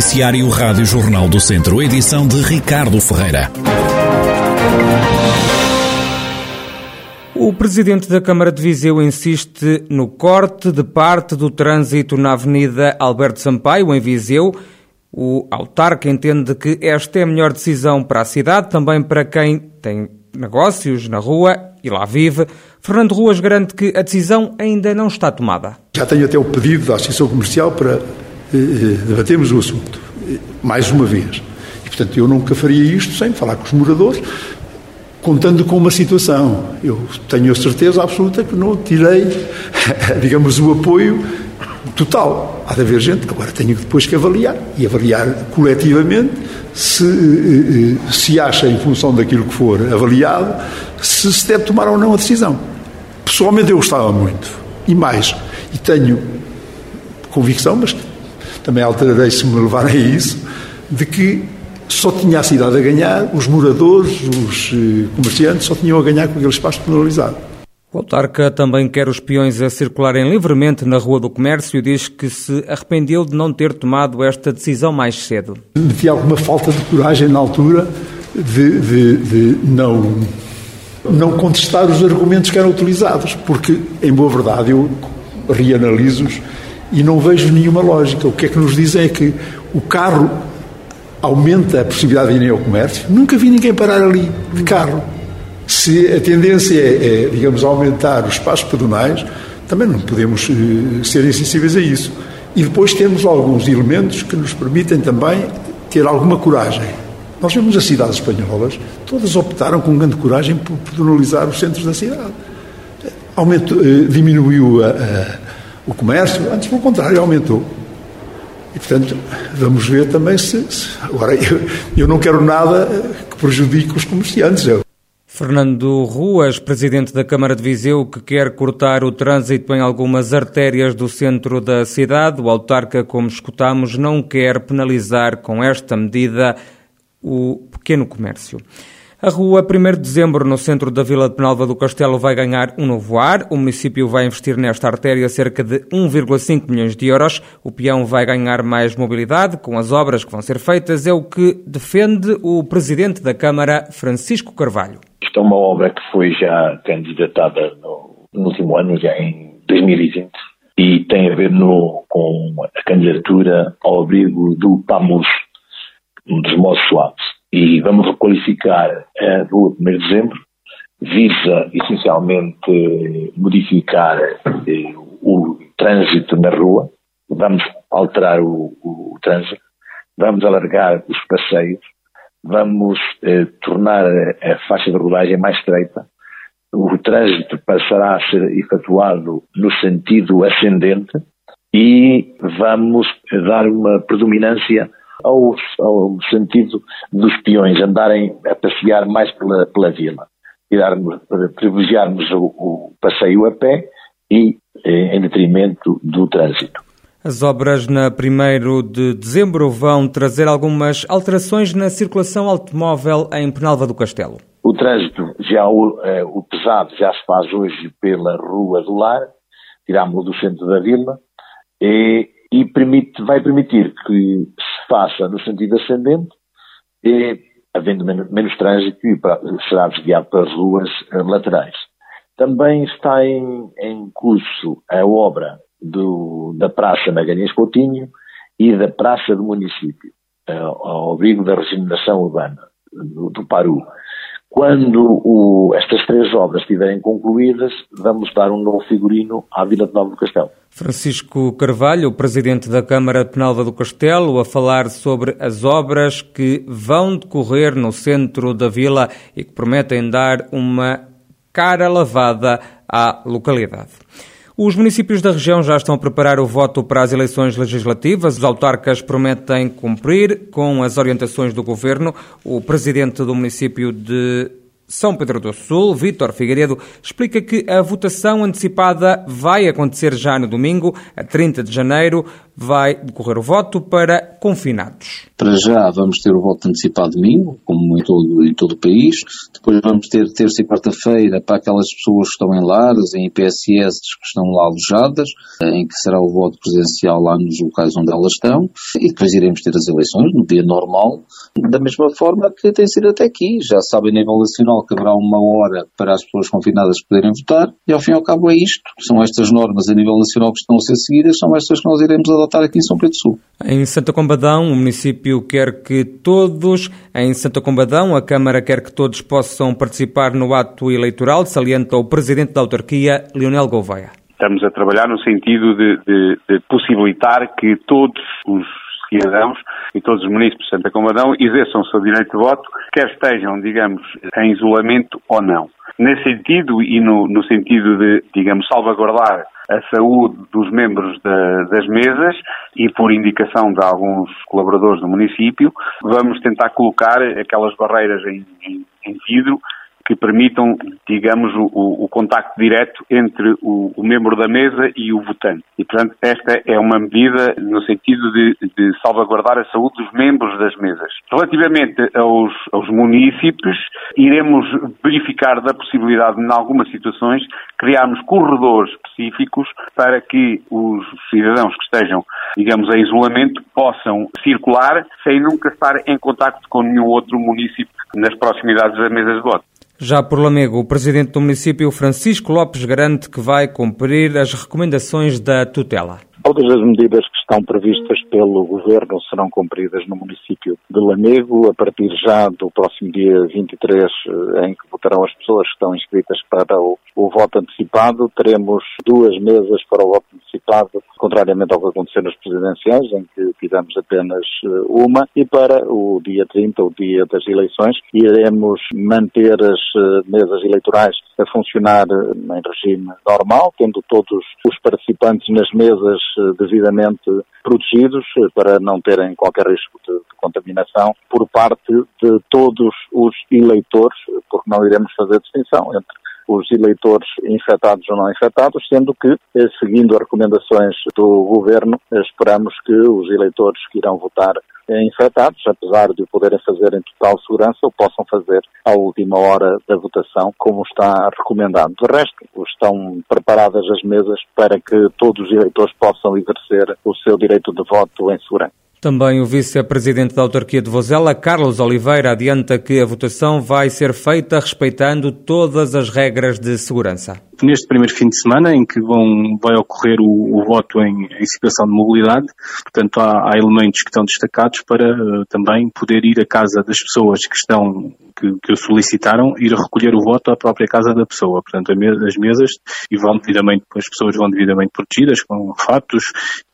Noticiário Rádio Jornal do Centro, edição de Ricardo Ferreira. O presidente da Câmara de Viseu insiste no corte de parte do trânsito na Avenida Alberto Sampaio, em Viseu. O autarca entende que esta é a melhor decisão para a cidade, também para quem tem negócios na rua e lá vive. Fernando Ruas garante que a decisão ainda não está tomada. Já tenho até o pedido da Associação Comercial para eh, eh, debatermos o assunto, eh, mais uma vez. E, portanto, eu nunca faria isto sem falar com os moradores, contando com uma situação. Eu tenho a certeza absoluta que não tirei, digamos, o apoio total. Há de haver gente, agora tenho depois que avaliar, e avaliar coletivamente se, se acha, em função daquilo que for avaliado, se se deve tomar ou não a decisão. Pessoalmente eu gostava muito, e mais, e tenho convicção, mas também alterarei se me levarem a isso, de que só tinha a cidade a ganhar, os moradores, os eh, comerciantes só tinham a ganhar com aquele espaço penalizado. O autarca também quer os peões a circularem livremente na Rua do Comércio e diz que se arrependeu de não ter tomado esta decisão mais cedo. Meti alguma falta de coragem na altura de, de, de não, não contestar os argumentos que eram utilizados, porque, em boa verdade, eu reanaliso-os e não vejo nenhuma lógica. O que é que nos dizem é que o carro aumenta a possibilidade de irem ao comércio. Nunca vi ninguém parar ali de carro. Se a tendência é, é digamos, aumentar os espaços pedonais, também não podemos uh, ser insensíveis a isso. E depois temos alguns elementos que nos permitem também ter alguma coragem. Nós vemos as cidades espanholas, todas optaram com grande coragem por pedonalizar os centros da cidade. Aumentou, uh, diminuiu a, a, o comércio, antes, pelo contrário, aumentou. E, portanto, vamos ver também se. se agora, eu, eu, não quero nada que prejudique os comerciantes. Eu. Fernando Ruas, presidente da Câmara de Viseu, que quer cortar o trânsito em algumas artérias do centro da cidade. O autarca, como escutamos, não quer penalizar com esta medida o pequeno comércio. A rua 1 de dezembro, no centro da Vila de Penalva do Castelo, vai ganhar um novo ar. O município vai investir nesta artéria cerca de 1,5 milhões de euros. O peão vai ganhar mais mobilidade com as obras que vão ser feitas. É o que defende o presidente da Câmara, Francisco Carvalho. Isto é uma obra que foi já candidatada no, no último ano, já em 2020, e tem a ver no, com a candidatura ao abrigo do PAMUS, um dos modos suaves e vamos requalificar a rua 1 de dezembro, visa essencialmente modificar eh, o trânsito na rua, vamos alterar o, o, o, trânsito, vamos alargar os passeios, vamos eh, tornar a, a faixa de rodagem mais estreita, o trânsito passará a ser efetuado no sentido ascendente e vamos dar uma predominância ao, ao sentido dos peões andarem a passear mais pela, pela vila, tirarmos, privilegiarmos o, o passeio a pé e eh, em detrimento do trânsito. As obras na 1 de dezembro vão trazer algumas alterações na circulação automóvel em Penalva do Castelo. O trânsito, já o, eh, o pesado, já se faz hoje pela Rua do Lar, tirámos-lo do centro da vila, e e permite, vai permitir que faça no sentido ascendente, e, havendo menos, menos trânsito, será desviado para as ruas uh, laterais. Também está em, em curso a obra do, da Praça Magalhães Coutinho e da Praça do Município, uh, ao abrigo da regeneração urbana do, do Paru. Quando o, estas três obras estiverem concluídas, vamos dar um novo figurino à Vila de Nova do Castelo. Francisco Carvalho, presidente da Câmara de Penalva do Castelo, a falar sobre as obras que vão decorrer no centro da vila e que prometem dar uma cara lavada à localidade. Os municípios da região já estão a preparar o voto para as eleições legislativas. Os autarcas prometem cumprir com as orientações do governo. O presidente do município de São Pedro do Sul, Vítor Figueiredo, explica que a votação antecipada vai acontecer já no domingo, a 30 de janeiro, vai decorrer o voto para confinados. Para já vamos ter o voto antecipado domingo, como em todo, em todo o país. Depois vamos ter terça e quarta-feira para aquelas pessoas que estão em lares, em IPSS que estão lá alojadas, em que será o voto presencial lá nos locais onde elas estão. E depois iremos ter as eleições no dia normal, da mesma forma que tem sido até aqui. Já sabem, a nível nacional, que haverá uma hora para as pessoas confinadas poderem votar. E ao fim e ao cabo é isto. São estas normas a nível nacional que estão a ser seguidas, são estas que nós iremos adotar aqui em São Pedro do Sul. Em Santa Combadão, o município quer que todos, em Santa Combadão, a Câmara quer que todos possam participar no ato eleitoral, salienta o Presidente da Autarquia, Leonel Gouveia. Estamos a trabalhar no sentido de, de, de possibilitar que todos os cidadãos e todos os municípios de Santa Combadão exerçam o seu direito de voto, quer estejam, digamos, em isolamento ou não. Nesse sentido e no, no sentido de, digamos, salvaguardar a saúde dos membros da, das mesas e por indicação de alguns colaboradores do município, vamos tentar colocar aquelas barreiras em, em, em vidro que permitam, digamos, o, o contacto direto entre o, o, membro da mesa e o votante. E, portanto, esta é uma medida no sentido de, de salvaguardar a saúde dos membros das mesas. Relativamente aos, aos municípios, iremos verificar da possibilidade, em algumas situações, criarmos corredores específicos para que os cidadãos que estejam, digamos, em isolamento possam circular sem nunca estar em contacto com nenhum outro município nas proximidades das mesas de voto. Já por Lamego, o presidente do município, Francisco Lopes, garante que vai cumprir as recomendações da tutela. Todas as medidas que estão previstas pelo Governo serão cumpridas no município de Lamego, a partir já do próximo dia 23, eh, em que votarão as pessoas que estão inscritas para o, o voto antecipado. Teremos duas mesas para o voto antecipado, contrariamente ao que aconteceu nas presidenciais, em que tivemos apenas eh, uma. E para o dia 30, o dia das eleições, iremos manter as eh, mesas eleitorais a funcionar em regime normal, tendo todos os participantes nas mesas devidamente protegidos para não terem qualquer risco de, de, contaminação por parte de todos os eleitores, porque não iremos fazer distinção entre os eleitores infectados ou não infectados, sendo que, eh, seguindo as recomendações do Governo, esperamos que os eleitores que irão votar infectados, apesar de o poderem fazer em total segurança, o possam fazer à última hora da votação, como está recomendado. De resto, estão preparadas as mesas para que todos os eleitores possam exercer o seu direito de voto em segurança. Também o vice-presidente da autarquia de Vozela, Carlos Oliveira, adianta que a votação vai ser feita respeitando todas as regras de segurança. Neste primeiro fim de semana, em que vão, vai ocorrer o, o voto em, em, situação de mobilidade, portanto há, há, elementos que estão destacados para uh, também poder ir à casa das pessoas que estão que, que o solicitaram, ir recolher o voto à própria casa da pessoa. Portanto, as mesas e vão devidamente, as pessoas vão devidamente protegidas com fatos,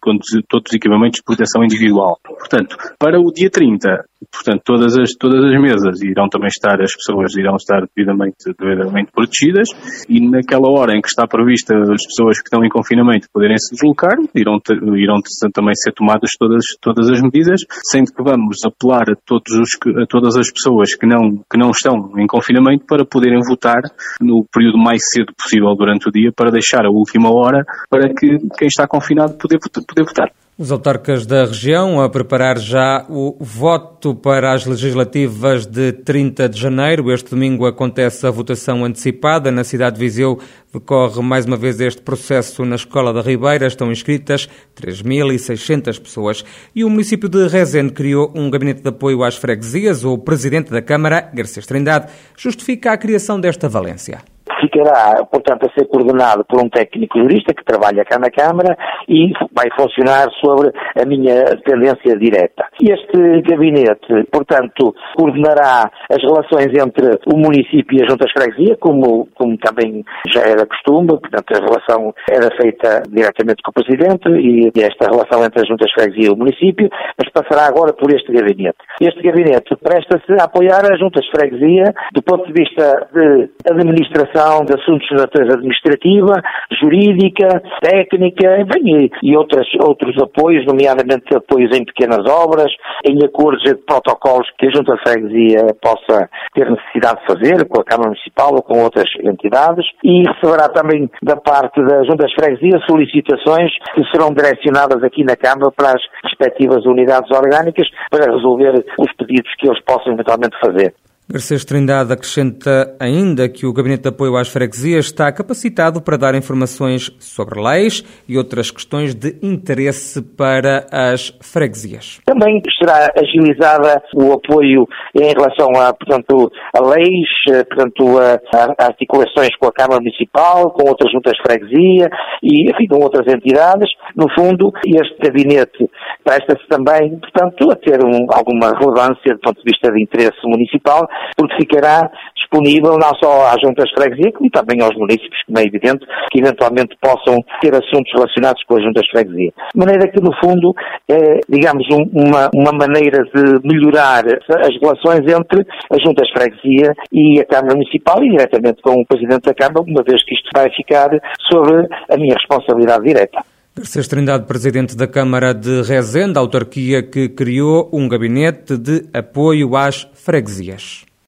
com todos os equipamentos de proteção individual. Portanto, para o dia 30, portanto, todas as, todas as mesas irão também estar, as pessoas irão estar devidamente, devidamente protegidas e naquela hora em que está prevista as pessoas que estão em confinamento poderem se deslocar, irão, irão também ser tomadas todas, todas as medidas, sendo que vamos apelar a, todos os, a todas as pessoas que não, que não estão em confinamento para poderem votar no período mais cedo possível durante o dia para deixar a última hora para que quem está confinado poder, poder votar. Os autarcas da região a preparar já o voto para as legislativas de 30 de janeiro. Este domingo acontece a votação antecipada. Na cidade de Viseu decorre mais uma vez este processo na Escola da Ribeira. Estão inscritas 3.600 pessoas. E o município de Rezende criou um gabinete de apoio às freguesias. O presidente da Câmara, Garcês Trindade, justifica a criação desta valência ficará, portanto, a ser coordenado por um técnico jurista que trabalha cá na Câmara e vai funcionar sobre a minha tendência direta. Este gabinete, portanto, coordenará as relações entre o município e a Junta de Freguesia, como, como também já era costume, portanto, a relação era feita diretamente com o Presidente e esta relação entre a Junta de Freguesia e o município, mas passará agora por este gabinete. Este gabinete presta-se a apoiar a Junta de Freguesia do ponto de vista de administração resolução de assuntos de natureza administrativa, jurídica, técnica, bem, e, outras, outros apoios, nomeadamente apoios em pequenas obras, em acordos de protocolos que a Junta de Freguesia possa ter necessidade de fazer com a Câmara Municipal ou com outras entidades e receberá também da parte da Junta de Freguesia solicitações que serão direcionadas aqui na Câmara para as respectivas unidades orgânicas para resolver os pedidos que eles possam eventualmente fazer. Garcês Trindade acrescenta ainda que o Gabinete de Apoio às Freguesias está capacitado para dar informações sobre leis e outras questões de interesse para as freguesias. Também será agilizada o apoio em relação a, portanto, a leis, eh, portanto, a, a articulações com a Câmara Municipal, com outras juntas de freguesia e, enfim, com outras entidades. No fundo, este gabinete presta-se também, portanto, a ter um, alguma relevância do ponto de vista de interesse municipal porque ficará disponível não só às juntas de freguesia, como também aos municípios, como é evidente, que eventualmente possam ter assuntos relacionados com as juntas de freguesia. De maneira que, no fundo, é, digamos, um, uma, uma maneira de melhorar as relações entre as juntas de freguesia e a Câmara Municipal e diretamente com o Presidente da Câmara, uma vez que isto vai ficar sobre a minha responsabilidade direta. Garcês Trindade, presidente da Câmara de Rezende, autarquia que criou um gabinete de apoio às freguesias.